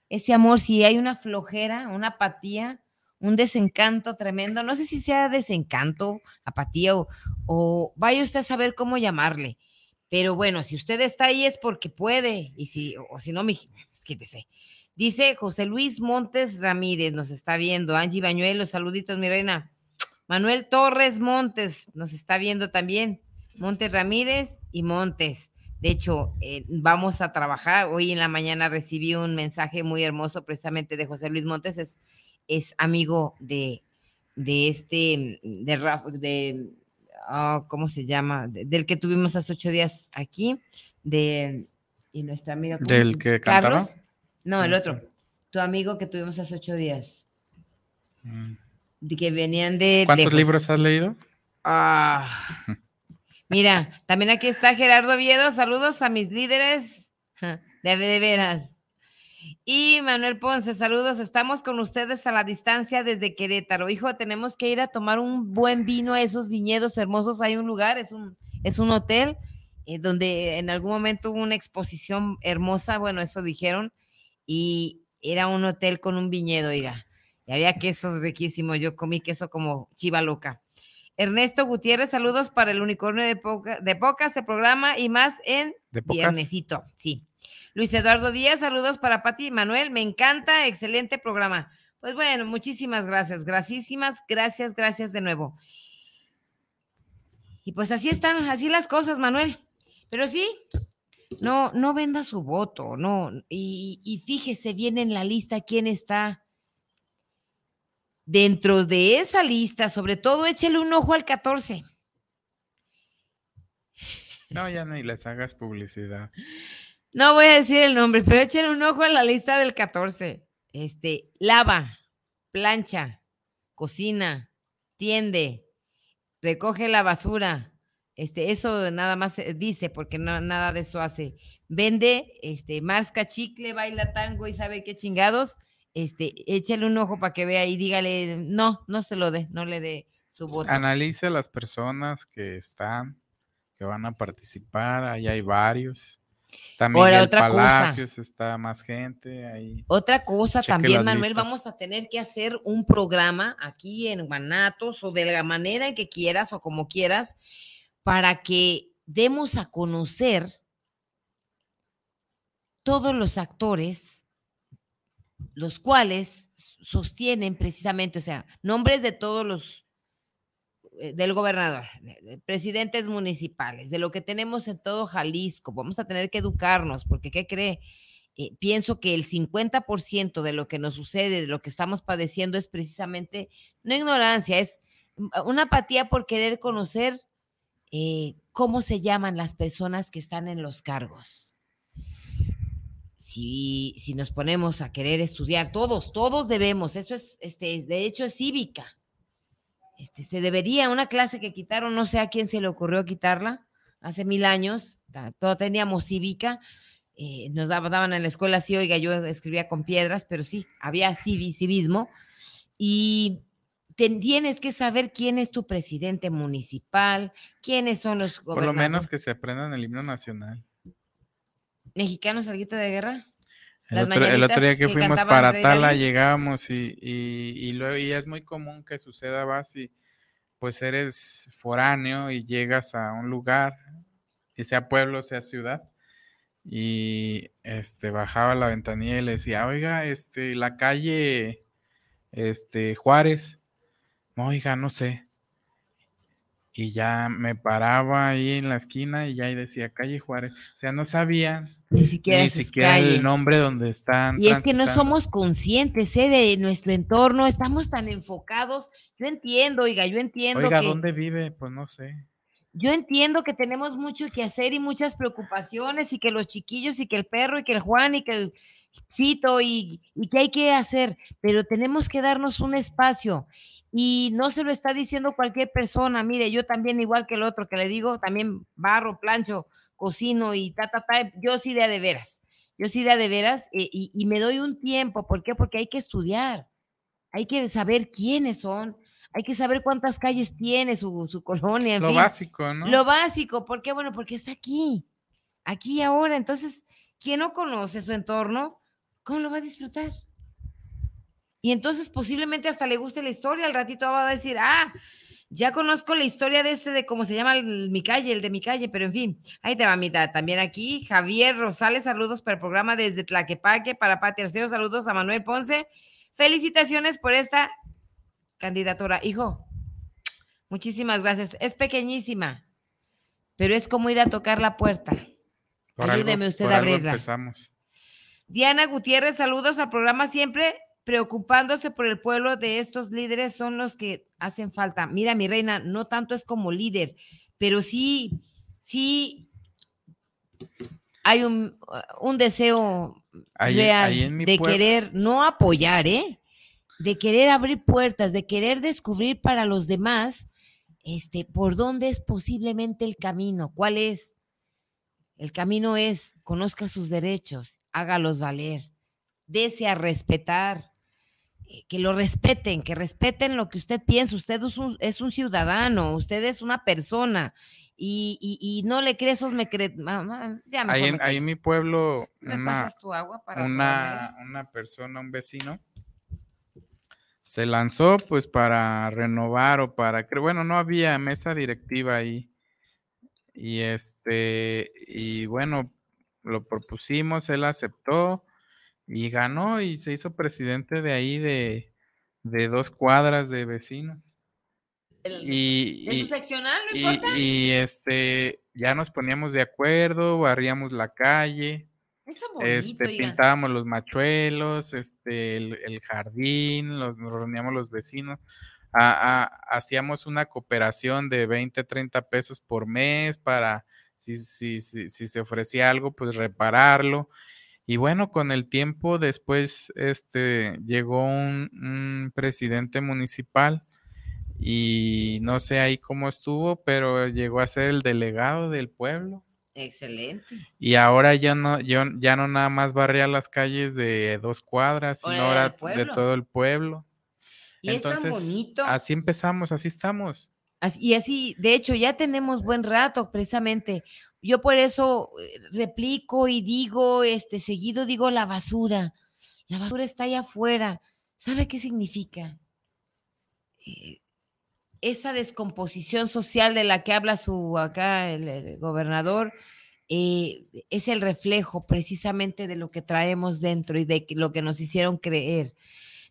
Ese amor, si hay una flojera, una apatía, un desencanto tremendo, no sé si sea desencanto, apatía o, vaya usted a saber cómo llamarle. Pero bueno, si usted está ahí es porque puede, y si, o si no, mi, pues quítese. Dice José Luis Montes Ramírez, nos está viendo. Angie Bañuelo, saluditos, mi reina. Manuel Torres Montes, nos está viendo también. Montes Ramírez y Montes. De hecho, eh, vamos a trabajar. Hoy en la mañana recibí un mensaje muy hermoso precisamente de José Luis Montes. Es es amigo de, de este, de, de ah, ¿cómo se llama? del que tuvimos hace ocho días aquí, de, y nuestra amiga. ¿Del que Carlos. No, el otro. Tu amigo que tuvimos hace ocho días. Mm. De que venían de. ¿Cuántos libros has leído? Ah. Mira, también aquí está Gerardo Oviedo. Saludos a mis líderes. De, de veras. Y Manuel Ponce, saludos. Estamos con ustedes a la distancia desde Querétaro. Hijo, tenemos que ir a tomar un buen vino a esos viñedos hermosos. Hay un lugar, es un, es un hotel eh, donde en algún momento hubo una exposición hermosa. Bueno, eso dijeron. Y era un hotel con un viñedo, oiga. Y había quesos riquísimos. Yo comí queso como chiva loca. Ernesto Gutiérrez, saludos para el unicornio de, poca, de pocas, el programa y más en viernesito. Sí. Luis Eduardo Díaz, saludos para Pati y Manuel, me encanta, excelente programa. Pues bueno, muchísimas gracias, gracísimas, gracias, gracias de nuevo. Y pues así están, así las cosas, Manuel. Pero sí, no, no venda su voto, no. Y, fíjese bien en la lista quién está dentro de esa lista, sobre todo échele un ojo al 14. No, ya ni les hagas publicidad. No voy a decir el nombre, pero echen un ojo a la lista del 14. Este, lava, plancha, cocina, tiende, recoge la basura. Este, eso nada más dice, porque no, nada de eso hace. Vende, este, masca chicle, baila tango y sabe qué chingados. Este, échale un ojo para que vea y dígale, no, no se lo dé, no le dé su voto. Analice a las personas que están, que van a participar, ahí hay varios Está Miguel otra Palacios, cosa. está más gente ahí. Otra cosa también, Manuel, vamos a tener que hacer un programa aquí en Guanatos o de la manera en que quieras o como quieras para que demos a conocer todos los actores, los cuales sostienen precisamente, o sea, nombres de todos los del gobernador, de presidentes municipales, de lo que tenemos en todo Jalisco. Vamos a tener que educarnos, porque ¿qué cree? Eh, pienso que el 50% de lo que nos sucede, de lo que estamos padeciendo, es precisamente, no ignorancia, es mm, una apatía por querer conocer eh, cómo se llaman las personas que están en los cargos. Si, si nos ponemos a querer estudiar, todos, todos debemos, eso es, este, de hecho es cívica este, se debería, una clase que quitaron, no sé a quién se le ocurrió quitarla, hace mil años, todo teníamos cívica, eh, nos daban en la escuela, sí, oiga, yo escribía con piedras, pero sí, había civismo, y tienes que saber quién es tu presidente municipal, quiénes son los gobernadores. Por lo menos que se aprendan el himno nacional. ¿Mexicanos, salguito de guerra? El otro, día que, fuimos para Tala llegamos y, y, luego y es muy común que suceda, vas y pues eres foráneo y llegas a un lugar, y sea pueblo, sea ciudad, y este bajaba la ventanilla y le decía, oiga, este, la calle este Juárez, oiga, no sé. Y ya me paraba ahí en la esquina y ya ahí decía calle Juárez. O sea, no sabía Ni siquiera, ni el nombre donde están. Y es que no somos conscientes ¿eh? de nuestro entorno, estamos tan enfocados. Yo entiendo, oiga, yo entiendo Oiga, que ¿dónde vive? Pues no sé. yo entiendo que tenemos mucho que hacer y muchas preocupaciones y que los chiquillos y que el perro y que el Juan y que el Fito y, y que hay que hacer, pero tenemos que darnos un espacio y no se lo está diciendo cualquier persona. Mire, yo también igual que el otro que le digo, también barro, plancho, cocino y ta, ta, ta, yo sí de veras. Yo sí de de veras eh, y, y me doy un tiempo. ¿Por qué? Porque hay que estudiar. Hay que saber quiénes son. Hay que saber cuántas calles tiene su, su colonia. en Lo fin. básico, ¿no? Lo básico, ¿por qué? Bueno, porque está aquí, aquí y ahora. Entonces, quien no conoce su entorno, ¿cómo lo va a disfrutar? Y entonces posiblemente hasta le guste la historia, al ratito va a decir, ah, ya conozco la historia de este, de cómo se llama el- mi calle, el de mi calle, pero en fin, ahí te va, mitad. También aquí, Javier Rosales, saludos para el programa desde Tlaquepaque, para Pati Arceo, saludos a Manuel Ponce. Felicitaciones por esta candidatura. Hijo, muchísimas gracias. Es pequeñísima, pero es como ir a tocar la puerta. Por ayúdeme usted por a abrirla. Diana Gutiérrez, saludos al programa siempre preocupándose por el pueblo de estos líderes son los que hacen falta. Mira, mi reina, no tanto es como líder, pero sí, sí hay un, un deseo Ahí- real ahí en mi de pueblo- querer no apoyar, ¿eh? De querer abrir puertas, de querer descubrir para los demás, este, por dónde es posiblemente el camino, cuál es. El camino es conozca sus derechos, hágalos valer, dese a respetar, que lo respeten, que respeten lo que usted piensa. Usted es un, es un ciudadano, usted es una persona y, y- y no le cree esos me cree. mamá, ya Ahí me en, ahí en mi pueblo, ¿Me una, pasas tu agua para una, una persona, un vecino, se lanzó pues para renovar o para, bueno, no había mesa directiva ahí. Y este, y bueno, lo propusimos, él aceptó y ganó y se hizo presidente de ahí de, de dos cuadras de vecinos. El- Y, ¿De su y- seccional no y, importa? y, este, ya nos poníamos de acuerdo, barríamos la calle, bonito, este, pintábamos los machuelos, este, el, el jardín, los, nos reuníamos los vecinos, a- a- hacíamos una cooperación de 20, 30 pesos por mes para, si, si, si, si se ofrecía algo, pues repararlo. Y bueno, con el tiempo después, este, llegó un, un presidente municipal y no sé ahí cómo estuvo, pero llegó a ser el delegado del pueblo. Excelente. Y ahora ya no, yo ya no nada más barría las calles de dos cuadras, sino Ahora de todo el pueblo. Y es Entonces, tan bonito. así empezamos, así estamos. Y así, de hecho, ya tenemos buen rato, precisamente. Yo por eso eh, replico y digo, este, seguido digo la basura. La basura está allá afuera. ¿Sabe qué significa? Eh, esa descomposición social de la que habla su acá el, gobernador eh, es el reflejo precisamente de lo que traemos dentro y de lo que nos hicieron creer.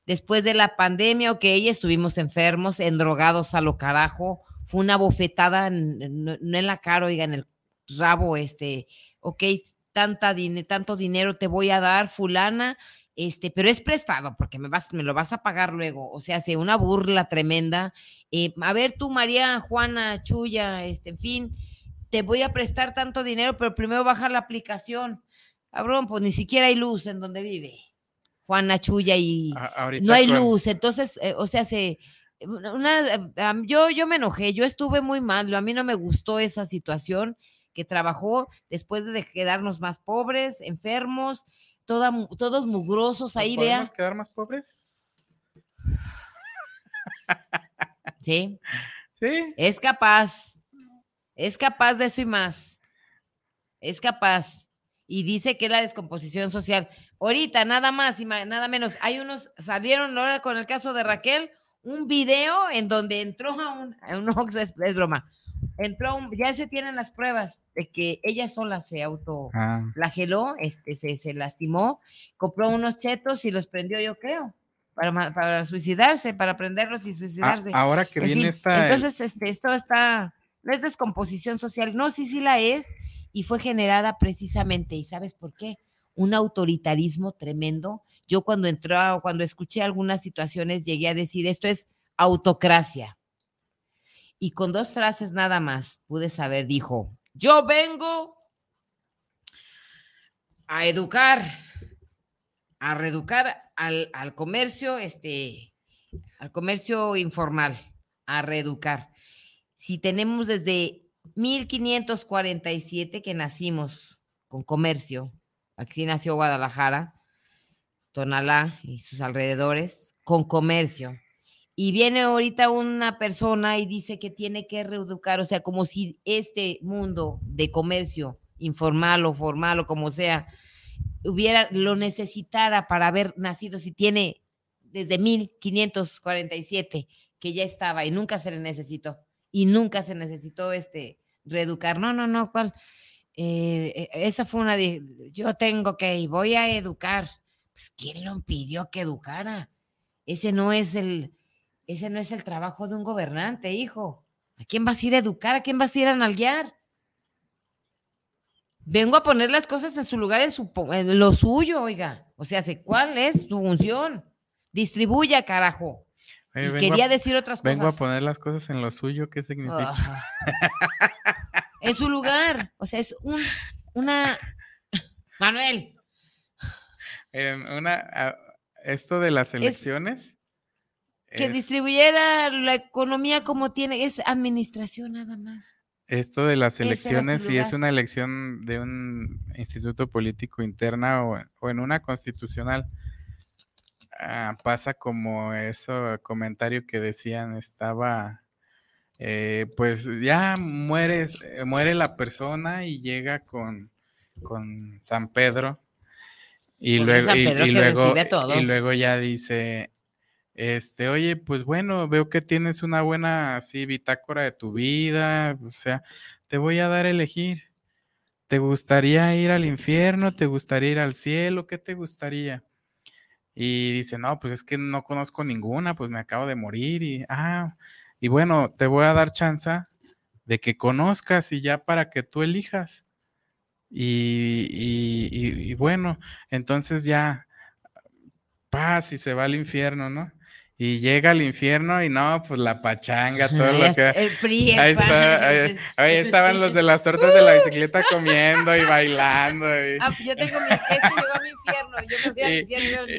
Después de la pandemia, ok, estuvimos enfermos, endrogados a lo carajo, fue una bofetada, en- no, en la cara, oiga, en el rabo, este, ok, tanta tanto dinero te voy a dar, fulana, este, pero es prestado porque me, vas, me lo vas a pagar luego, o sea, hace una burla tremenda. Eh, a ver tú, María, Juana, Chuya, este, en fin, te voy a prestar tanto dinero, pero primero baja la aplicación. Cabrón, pues ni siquiera hay luz en donde vive. Juana, Chuya y A- no hay luz, entonces, eh, o sea, se, una, yo, yo me enojé, yo estuve muy mal, a mí no me gustó esa situación que trabajó después de quedarnos más pobres, enfermos, toda, todos mugrosos ¿Nos ahí, podemos vea, quedar más pobres? sí, Sí. es capaz, es capaz de eso y más, es capaz, y dice que es la descomposición social. Ahorita, nada más y nada menos, hay unos, salieron ahora con el caso de Raquel, un video en donde entró a un, a un es, es broma, entró, un- ya se tienen las pruebas de que ella sola se auto Ah, flageló, este, se, se lastimó, compró unos chetos y los prendió, yo creo, para, para suicidarse, para prenderlos y a- suicidarse. ahora que En viene fin, esta, entonces, este, esto está, no es descomposición social, no, sí, sí la es, y fue generada precisamente, ¿y sabes por qué? Un autoritarismo tremendo. Yo cuando entré, cuando escuché algunas situaciones, llegué a decir, esto es autocracia. Y con dos frases nada más pude saber, dijo, yo vengo a educar, a reeducar al, al comercio, este, al comercio informal, a reeducar. Si tenemos desde 1547 que nacimos con comercio, aquí nació Guadalajara, Tonalá y sus alrededores, con comercio. Y viene ahorita una persona y dice que tiene que reeducar, o sea, como si este mundo de comercio informal o formal o como sea, hubiera, lo necesitara para haber nacido, si tiene desde 1547 que ya estaba y nunca se le necesitó y nunca se necesitó este reeducar. No, no, no, ¿cuál? Eh, eh, esa fue una de, yo tengo que y voy a educar. Pues, ¿quién lo pidió que educara? Ese no es el, ese no es el trabajo de un gobernante, hijo. ¿A quién vas a ir a educar? ¿A quién vas a ir a nalguear? Vengo a poner las cosas en su lugar, en, su, en lo suyo, oiga. O sea, ¿cuál es su función? Distribuya, carajo. y quería decir otras cosas. Vengo a poner las cosas en lo suyo, ¿qué significa? en su lugar. O sea, es un, una. Manuel. una, esto de las elecciones. que distribuyera la economía como tiene, es administración nada más. Esto de las elecciones, si es una elección de un instituto político interna o, o en una constitucional, Ah, pasa como eso comentario que decían, estaba, eh, pues ya mueres, eh, muere la persona y llega con, con San Pedro. Y luego, y, luego, y luego ya dice, este, oye, pues bueno, veo que tienes una buena así bitácora de tu vida, o sea, te voy a dar a elegir. ¿Te gustaría ir al infierno? ¿Te gustaría ir al cielo? ¿Qué te gustaría? Y dice, no, pues es que no conozco ninguna, pues me acabo de morir y, ah, y bueno, te voy a dar chance de que conozcas y ya para que tú elijas. Y, y, y, bueno, entonces ya, paz y se va al infierno, ¿no? Y llega al infierno y no, pues la pachanga, todo lo que... El ahí, ahí, estaban los de las tortas de la bicicleta comiendo y bailando. Y... Ah, yo tengo mi... Esto llegó a mi infierno, yo me fui al infierno.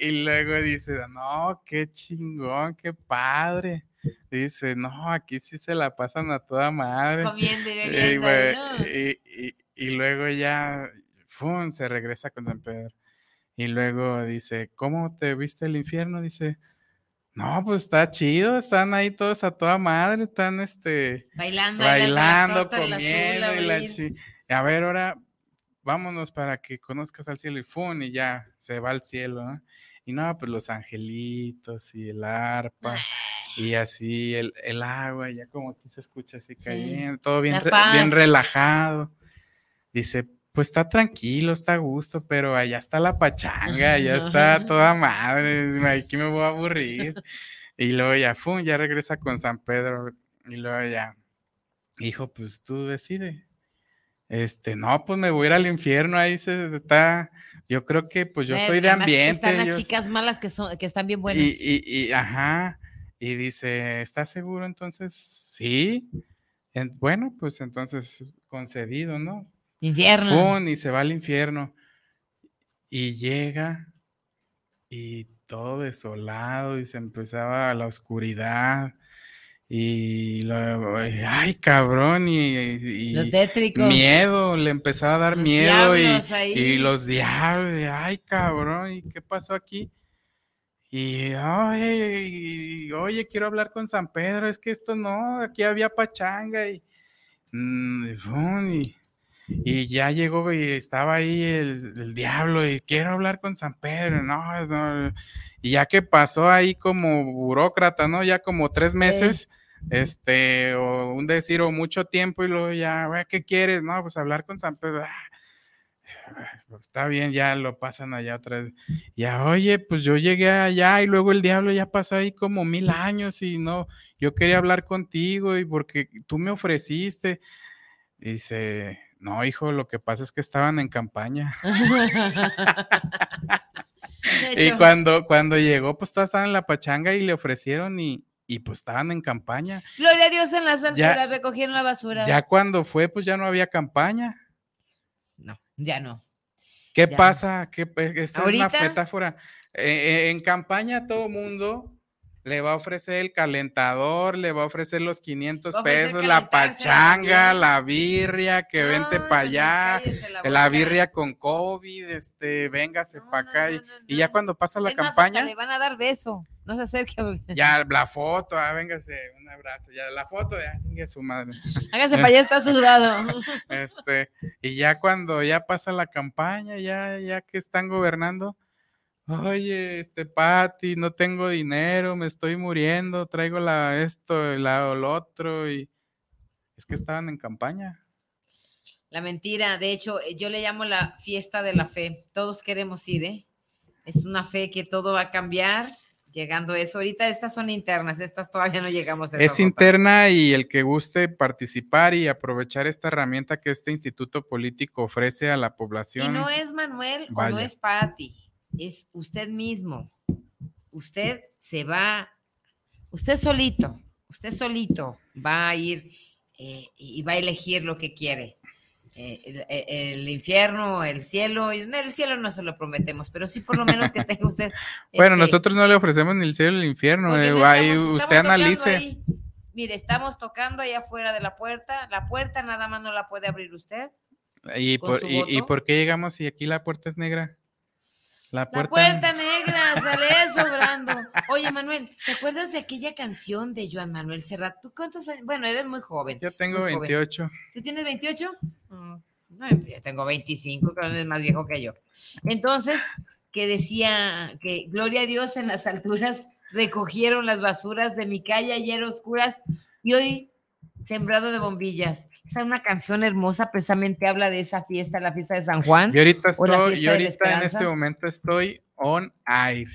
Y, luego dice, no, qué chingón, qué padre. Dice, no, aquí sí se la pasan a toda madre. Comiendo y bebiendo. Y, y, luego ya, ¡fum!, se regresa con San Pedro. Y luego dice, ¿cómo te viste el infierno? Dice, no, pues está chido, están ahí todos a toda madre, están este bailando, bailando, comiendo y la chi... A ver, ahora vámonos para que conozcas al cielo y fun y ya se va al cielo, ¿no? Y no, pues los angelitos y el arpa y así el, el agua, ya como aquí se escucha así cayendo, todo bien, bien relajado. Dice, pues está tranquilo, está a gusto, pero allá está la pachanga, allá está toda madre, aquí me voy a aburrir. Y luego ya, fum, ya regresa con San Pedro. Y luego ya, hijo, pues tú decide. Este, no, pues me voy a ir al infierno, ahí se está, yo creo que pues yo soy de ambiente. Están las chicas malas que son, que están bien buenas. Y, y, y, ajá, y dice, ¿estás seguro entonces? Sí. bueno, pues entonces concedido, ¿no? Infierno. y se va al infierno. Y llega y todo desolado y se empezaba la oscuridad. Y lo, ay, cabrón, y, miedo, le empezaba a dar miedo y, y, los diablos, ay, cabrón, ¿y qué pasó aquí? Y, ay, oye, quiero hablar con San Pedro, es que esto no, aquí había pachanga y, mm, y y ya llegó y estaba ahí el, diablo y quiero hablar con San Pedro, no, no, y ya que pasó ahí como burócrata, ¿no? Ya como tres meses, este, o un decir, o mucho tiempo y luego ya, ¿qué quieres? No, pues hablar con San Pedro. Ah, Está bien, ya lo pasan allá otra vez. Ya, oye, pues yo llegué allá y luego el diablo ya pasó ahí como mil años y no, yo quería hablar contigo y porque tú me ofreciste. dice, no, hijo, lo que pasa es que estaban en campaña. y cuando, cuando llegó, pues estaba en la pachanga y le ofrecieron y, y pues estaban en campaña. Gloria a Dios en las alturas, recogieron la basura. Ya cuando fue, pues ya no había campaña. No, ya no. ¿Qué pasa? ¿Qué, esa es una metáfora. Eh, eh, en campaña todo mundo le va a ofrecer el calentador, le va a ofrecer los 500 pesos, la pachanga, la birria, que vente para allá, la, birria con COVID, este, véngase para acá. y, ya cuando pasa la campaña. le van a dar beso, no se acerque. Ya, la foto, ah, véngase, un abrazo, ya, la foto de, ah, su madre. Hágase para allá, está sudado. este, y ya cuando ya pasa la campaña, ya, ya que están gobernando, oye, este Pati, no tengo dinero, me estoy muriendo, traigo la esto, la, lo otro, y es que estaban en campaña. La mentira, de hecho, eh, yo le llamo la fiesta de la fe. Todos queremos ir, ¿eh? Es una fe que todo va a cambiar llegando a eso. Ahorita estas son internas, estas todavía no llegamos a Es interna y el que guste participar y aprovechar esta herramienta que este instituto político ofrece a la población. Y no es Manuel o no es Patti es usted mismo. Usted se va, usted solito, usted solito va a ir eh, y va a elegir lo que quiere. Eh, el, infierno, el cielo, y el cielo no se lo prometemos, pero sí por lo menos que tenga usted. bueno, este nosotros no le ofrecemos ni el cielo ni el infierno, eh, usted analice. Mire, estamos tocando allá afuera de la puerta, la puerta nada más no la puede abrir usted. ¿Y, por, y por qué llegamos si aquí la puerta es negra? La puerta... negra, sale sobrando. Oye, Manuel, ¿te acuerdas de aquella canción de Joan Manuel Serrat? ¿Tú cuántos años? Bueno, eres muy joven. Yo tengo 28. ¿Tú tienes 28? Mm, yo tengo 25, que es más viejo que yo. Entonces, que decía que gloria a Dios en las alturas recogieron las basuras de mi calle ayer oscuras y hoy Sembrado de bombillas. Esa es una canción hermosa, precisamente habla de esa fiesta, la fiesta de San Juan. Y ahorita estoy, yo ahorita en este momento estoy on air.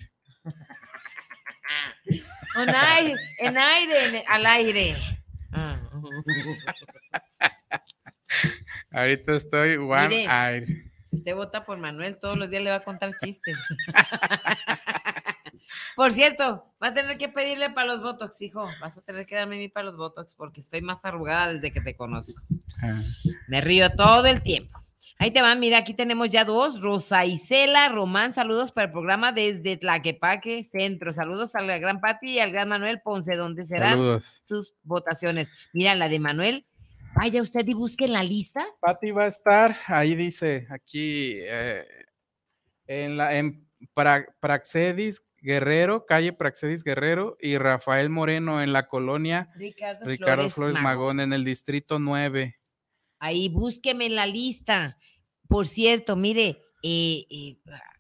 on air, en aire, al aire. ahorita estoy one air. Si usted vota por Manuel, todos los días le va a contar chistes. Por cierto, vas a tener que pedirle para los Botox, hijo. Vas a tener que darme a mí para los Botox porque estoy más arrugada desde que te conozco. Ah. Me río todo el tiempo. Ahí te van, mira, aquí tenemos ya dos. Rosa Isela Román, saludos para el programa desde Tlaquepaque Centro. Saludos al gran Pati y al gran Manuel Ponce, donde serán sus votaciones. Mira, la de Manuel, vaya usted y busque en la lista. Pati va a estar, ahí dice, aquí, eh, en la en Praxedis Guerrero, calle Praxedis Guerrero y Rafael Moreno en la colonia Ricardo, Flores, Magón. en el distrito 9. Ahí búsqueme en la lista. Por cierto, mire. Eh, eh,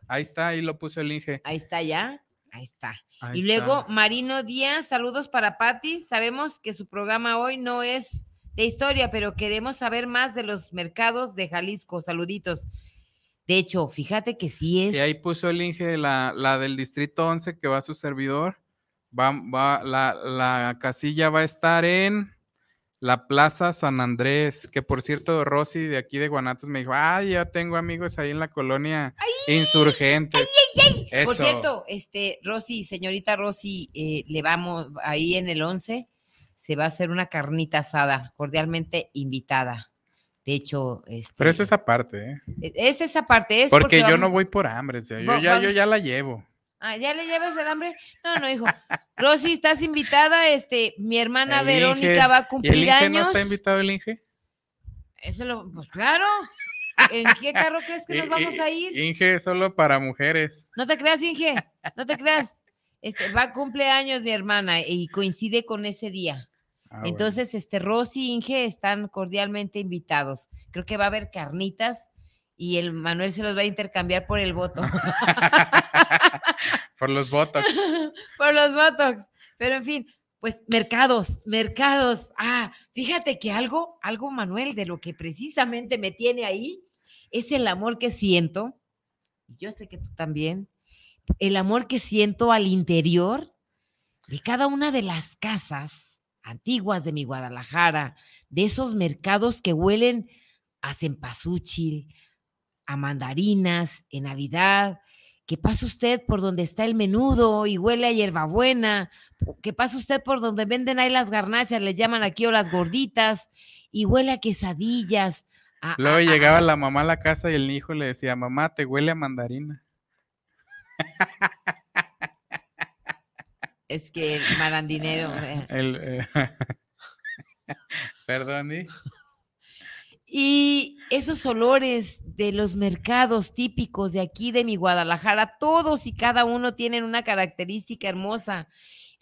ahí está, ahí lo puso el Inge. Ahí está ya. Ahí está. y luego Marino Díaz, saludos para Patti. Sabemos que su programa hoy no es de historia, pero queremos saber más de los mercados de Jalisco. Saluditos. De hecho, fíjate que sí es. Y ahí puso el Inge, la, la del distrito 11 que va a su servidor. Va, va, la, la, casilla va a estar en la Plaza San Andrés, que por cierto, Rosy de aquí de Guanatos me dijo, ah, ya tengo amigos ahí en la colonia insurgente. Por cierto, este, Rosy, señorita Rosy, eh, le vamos ahí en el 11, se va a hacer una carnita asada, cordialmente invitada. De hecho, este, pero es esa parte, ¿eh? E, es esa parte, es porque, yo no voy por hambre, o sea, yo, ya, yo ya la llevo. Ah, ¿ya le llevas el hambre? No, no, hijo. Rosy, estás invitada, este, mi hermana Verónica va a cumplir ¿Y el Inge años. ¿No está invitado el Inge? Eso lo, pues claro. ¿En qué carro crees que nos vamos a ir? Inge solo para mujeres. No te creas, Inge, no te creas. Este, va a cumpleaños mi hermana y coincide con ese día. Ah, Entonces, este Rosy y Inge están cordialmente invitados. Creo que va a haber carnitas y el Manuel se los va a intercambiar por el voto. por los Botox. por los Botox. Pero en fin, pues mercados, mercados. Ah, fíjate que algo, algo, Manuel, de lo que precisamente me tiene ahí, es el amor que siento, y yo sé que tú también, el amor que siento al interior de cada una de las casas antiguas de mi Guadalajara, de esos mercados que huelen a cempasúchil, a mandarinas en Navidad, que pasa usted por donde está el menudo y huele a hierbabuena, que pasa usted por donde venden ahí las garnachas, les llaman aquí o las gorditas, y huele a quesadillas. Luego llegaba la mamá a la casa y el hijo le decía, mamá, te huele a mandarina. Es que el marandinero. El, eh, Perdón, ¿y? Y esos olores de los mercados típicos de aquí, de mi Guadalajara, todos y cada uno tienen una característica hermosa.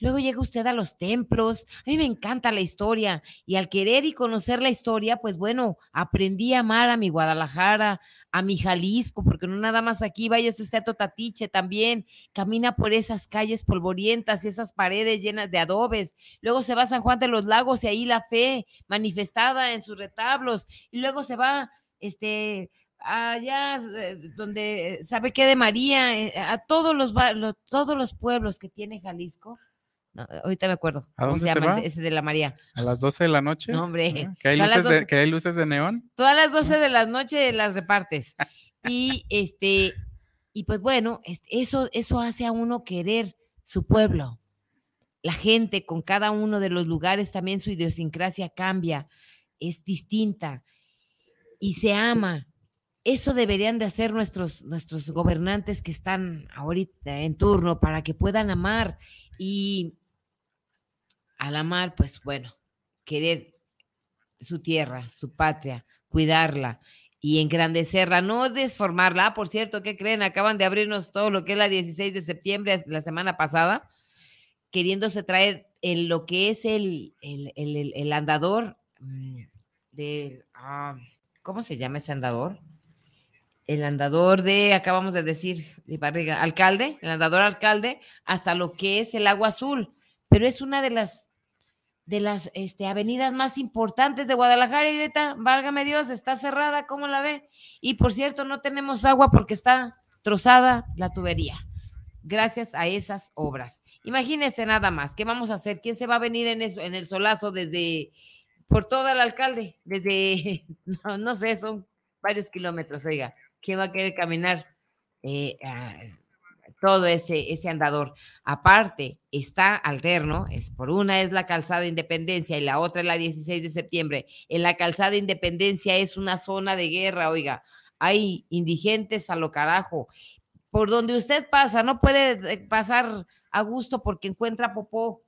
Luego llega usted a los templos. A mí me encanta la historia y al querer y conocer la historia, pues bueno, aprendí a amar a mi Guadalajara, a mi Jalisco, porque no nada más aquí, vaya usted a Totatiche también, camina por esas calles polvorientas y esas paredes llenas de adobes. Luego se va a San Juan de los Lagos y ahí la fe manifestada en sus retablos. Y luego se va, este, allá eh, donde sabe qué de María, eh, a todos los, todos los pueblos que tiene Jalisco ahorita me acuerdo. ¿A dónde se, llama? Ese de la María. ¿A las 12 de la noche? No, hombre. ¿Que hay, luces de, neón? Todas las 12 de la noche las repartes. y este, y pues bueno, eso, eso hace a uno querer su pueblo. La gente con cada uno de los lugares también su idiosincrasia cambia, es distinta y se ama. Eso deberían de hacer nuestros, nuestros gobernantes que están ahorita en turno para que puedan amar y al amar, pues bueno, querer su tierra, su patria, cuidarla y engrandecerla, no desformarla. Por cierto, ¿qué creen? Acaban de abrirnos todo lo que es la 16 de septiembre, la semana pasada, queriéndose traer en lo que es el, el, andador mm, de, ah, ¿cómo se llama ese andador? El andador de, acabamos de decir, de barriga, alcalde, el andador alcalde, hasta lo que es el agua azul. Pero es una de las de las este, avenidas más importantes de Guadalajara y ahorita, válgame Dios, está cerrada, ¿cómo la ve? Y por cierto, no tenemos agua porque está trozada la tubería, gracias a esas obras. Imagínense nada más, ¿qué vamos a hacer? ¿Quién se va a venir en, eso, en el solazo desde, por todo el alcalde? Desde, no, sé, son varios kilómetros, oiga, ¿quién va a querer caminar? Eh, todo ese, ese andador. Aparte, está alterno, es, por una es la calzada Independencia y la otra es la 16 de septiembre. En la calzada Independencia es una zona de guerra, oiga, hay indigentes a lo carajo. Por donde usted pasa, no puede eh, pasar a gusto porque encuentra popó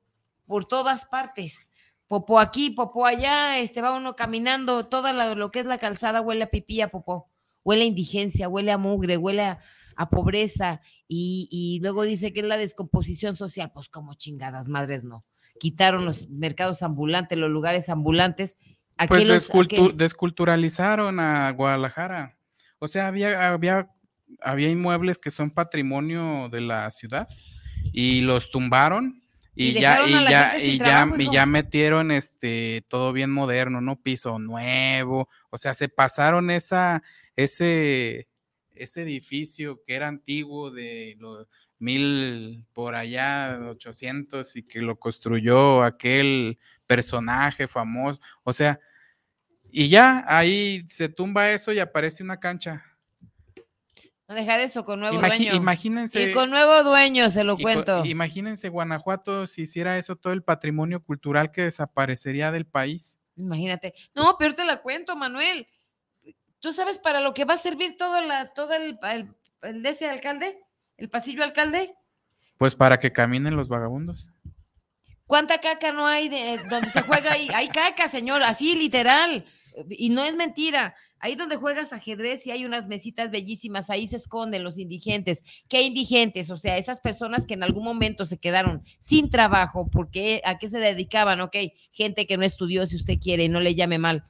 por todas partes. Popó aquí, popó allá, este va uno caminando, toda lo que es la calzada huele a pipí, a popó, huele a indigencia, huele a mugre, huele a, a pobreza y, luego dice que es la descomposición social, pues como chingadas madres no. Quitaron los mercados ambulantes, los lugares ambulantes. pues desculturalizaron a Guadalajara. O sea, había, había, había inmuebles que son patrimonio de la ciudad y los tumbaron y, ya, y ya, y ya, y ya metieron este todo bien moderno, ¿no? Piso nuevo. O sea, se pasaron esa, ese, ese edificio que era antiguo de los mil por allá, 800, y que lo construyó aquel personaje famoso, o sea, y ya ahí se tumba eso y aparece una cancha. No dejar eso con nuevo dueño. Imagínense. Y con nuevo dueño, se lo cuento. imagínense Guanajuato si hiciera eso todo el patrimonio cultural que desaparecería del país. Imagínate. No, pero te la cuento, Manuel. ¿Tú sabes para lo que va a servir todo, la, todo el, el, de ese alcalde? ¿El pasillo alcalde? Pues para que caminen los vagabundos. ¿Cuánta caca no hay de donde se juega ahí? Hay caca, señor, así literal. Y no es mentira. Ahí donde juegas ajedrez y hay unas mesitas bellísimas, ahí se esconden los indigentes. ¿Qué indigentes? O sea, esas personas que en algún momento se quedaron sin trabajo, porque ¿a qué se dedicaban? Ok, gente que no estudió, si usted quiere, no le llame mal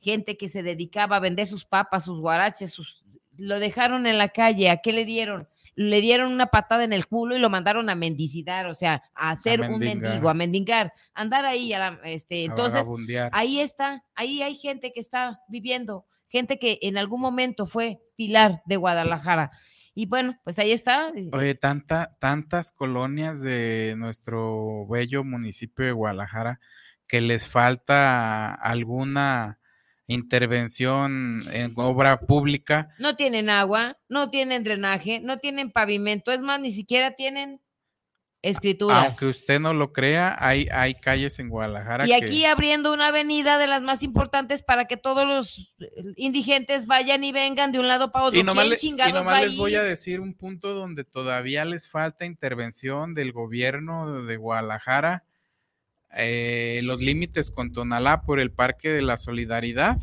gente que se dedicaba a vender sus papas, sus guaraches, sus, lo dejaron en la calle, ¿a qué le dieron? Le dieron una patada en el culo y lo mandaron a mendicidar, o sea, a hacer un mendigo, a mendigar, andar ahí, a este, entonces, ahí está, ahí hay gente que está viviendo, gente que en algún momento fue pilar de Guadalajara. Y bueno, pues ahí está. Oye, tanta, tantas colonias de nuestro bello municipio de Guadalajara que les falta alguna intervención en obra pública. No tienen agua, no tienen drenaje, no tienen pavimento, es más, ni siquiera tienen escrituras. Aunque usted no lo crea, hay, hay calles en Guadalajara. Y aquí abriendo una avenida de las más importantes para que todos los indigentes vayan y vengan de un lado para otro. Y nomás, y nomás les voy a decir un punto donde todavía les falta intervención del gobierno de Guadalajara. Eh, los límites con Tonalá por el Parque de la Solidaridad.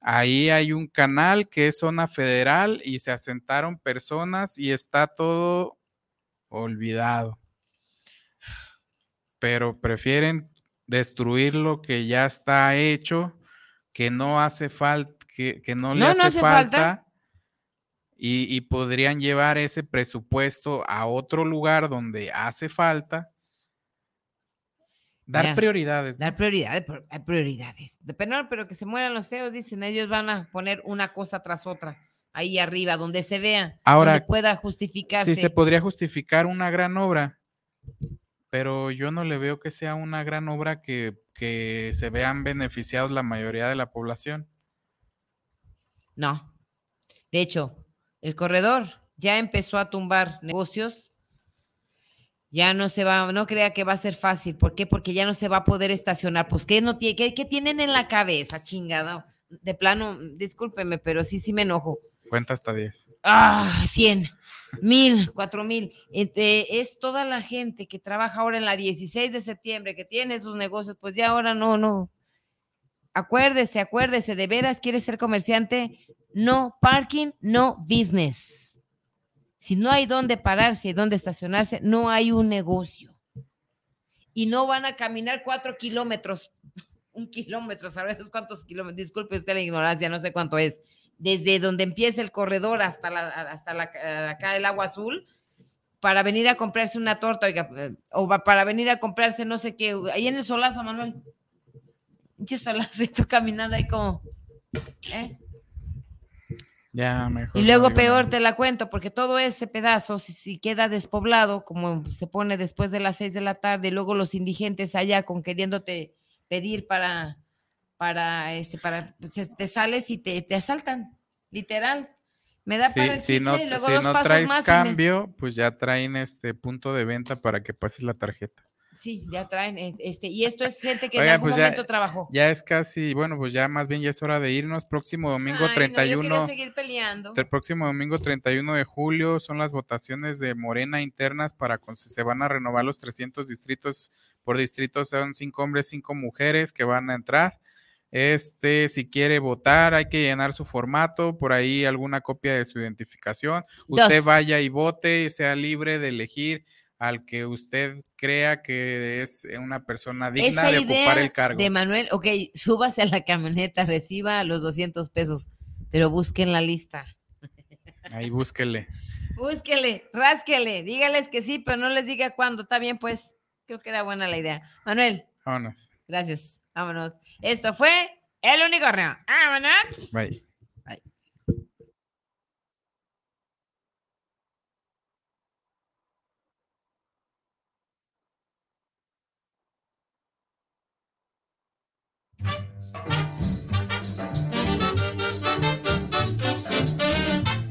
Ahí hay un canal que es zona federal y se asentaron personas y está todo olvidado pero prefieren destruir lo que ya está hecho, que no hace falta, que, no le hace, falta, Y, podrían llevar ese presupuesto a otro lugar donde hace falta. Dar prioridades. Dar prioridades, hay prioridades. Depende, pero que se mueran los feos, dicen, ellos van a poner una cosa tras otra ahí arriba, donde se vea, Ahora, donde pueda justificarse. Sí, se podría justificar una gran obra pero yo no le veo que sea una gran obra que, se vean beneficiados la mayoría de la población. No. De hecho, el corredor ya empezó a tumbar negocios. Ya no se va, no crea que va a ser fácil. ¿Por qué? Porque ya no se va a poder estacionar. Pues, ¿qué, no tiene, qué, qué tienen en la cabeza, chingada? De plano, discúlpeme, pero sí, sí me enojo. Cuenta hasta 10. Ah, 100 mil, cuatro mil. es toda la gente que trabaja ahora en la 16 de septiembre, que tiene sus negocios, pues ya ahora no, no. Acuérdese, acuérdese, de veras quiere ser comerciante, no parking, no business. Si no hay dónde pararse y dónde estacionarse, no hay un negocio. Y no van a caminar cuatro kilómetros, un kilómetro, ¿sabes cuántos kilómetros? Disculpe usted la ignorancia, no sé cuánto es desde donde empieza el corredor hasta, la, hasta acá el agua azul, para venir a comprarse una torta, eh, o para venir a comprarse no sé qué, ahí en el solazo, Manuel. Pinche solazo, estoy caminando ahí como, ¿eh? Ya, mejor. Y luego peor te la cuento, porque todo ese pedazo, si, queda despoblado, como se pone después de las seis de la tarde, y luego los indigentes allá con queriéndote pedir para, para, este, para, pues, te sales y te, te asaltan, literal. Me da para el si no, y luego si no traes cambio, pues ya traen este punto de venta para que pases la tarjeta. Sí, ya traen, este, y esto es gente que en algún pues momento trabajó. Ya es casi, bueno, pues ya más bien ya es hora de irnos. Próximo domingo 31. No, seguir peleando. El próximo domingo 31 de julio son las votaciones de Morena internas para se van a renovar los 300 distritos por distrito, son cinco hombres, cinco mujeres que van a entrar. Este, si quiere votar, hay que llenar su formato, por ahí alguna copia de su identificación. Usted vaya y vote, sea libre de elegir al que usted crea que es una persona digna de ocupar el cargo. De Manuel, ok, súbase a la camioneta, reciba los 200 pesos, pero busquen la lista. Ahí búsquele. Búsquele, rásquele, dígales que sí, pero no les diga cuándo. Está bien, pues, creo que era buena la idea. Manuel. Vámonos. Gracias. Vámonos. Esto fue El Unicornio. Vámonos. Bye. Thank you.